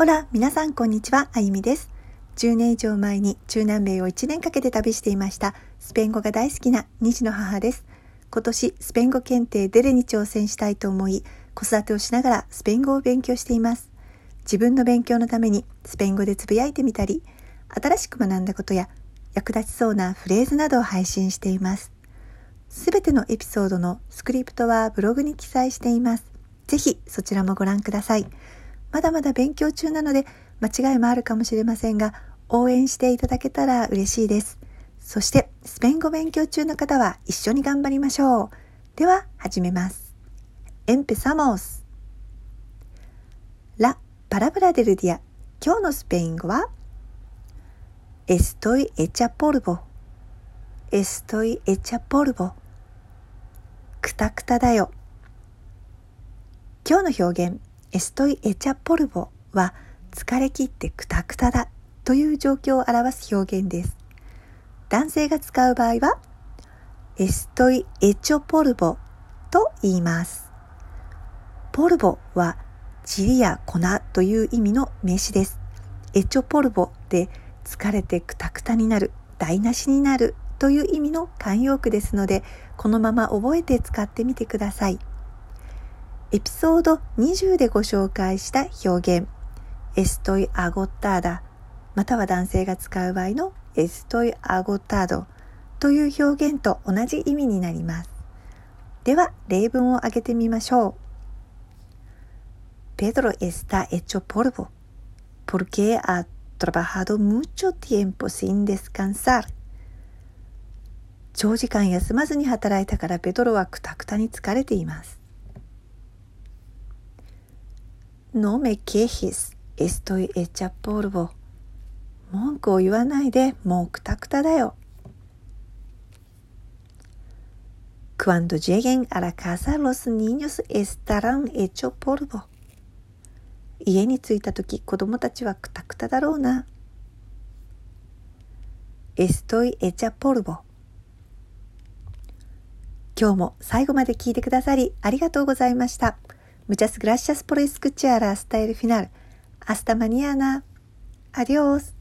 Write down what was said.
ほら、皆さんこんにちは、あゆみです。10年以上前に中南米を1年かけて旅していましたスペイン語が大好きな2児の母です。今年スペイン語検定デレに挑戦したいと思い、子育てをしながらスペイン語を勉強しています。自分の勉強のためにスペイン語でつぶやいてみたり、新しく学んだことや役立ちそうなフレーズなどを配信しています。すべてのエピソードのスクリプトはブログに記載しています。ぜひそちらもご覧ください。まだまだ勉強中なので間違いもあるかもしれませんが応援していただけたら嬉しいです。そしてスペイン語勉強中の方は一緒に頑張りましょう。では始めます。Empezamos! La palabra del día 今日のスペイン語は Estoy hecha polvo Estoy hecha polvo くたくただよ今日の表現エストイエチャポルボは疲れ切ってクタクタだという状況を表す表現です。男性が使う場合はエストイエチョポルボと言います。ポルボは塵や粉という意味の名詞です。エチョポルボで疲れてクタクタになる、台無しになるという意味の慣用句ですので、このまま覚えて使ってみてください。エピソード20でご紹介した表現、エストイアゴッターダ、または男性が使う場合のエストイアゴッタードという表現と同じ意味になります。では、例文を挙げてみましょう。Pedro está hecho polvo porque ha trabajado mucho tiempo sin descansar. 長時間休まずに働いたからペドロはくたくたに疲れています。No me quejes, estoy hecha polvo. 文句を言わないでもうくたくただよ。Cuando lleguen a la casa los niños estarán hecho polvo. 家に着いた時子供たちはくたくただろうな。Estoy hecha polvo. 今日も最後まで聞いてくださりありがとうございました。Muchas gracias por escuchar hasta el final. Hasta mañana. Adiós.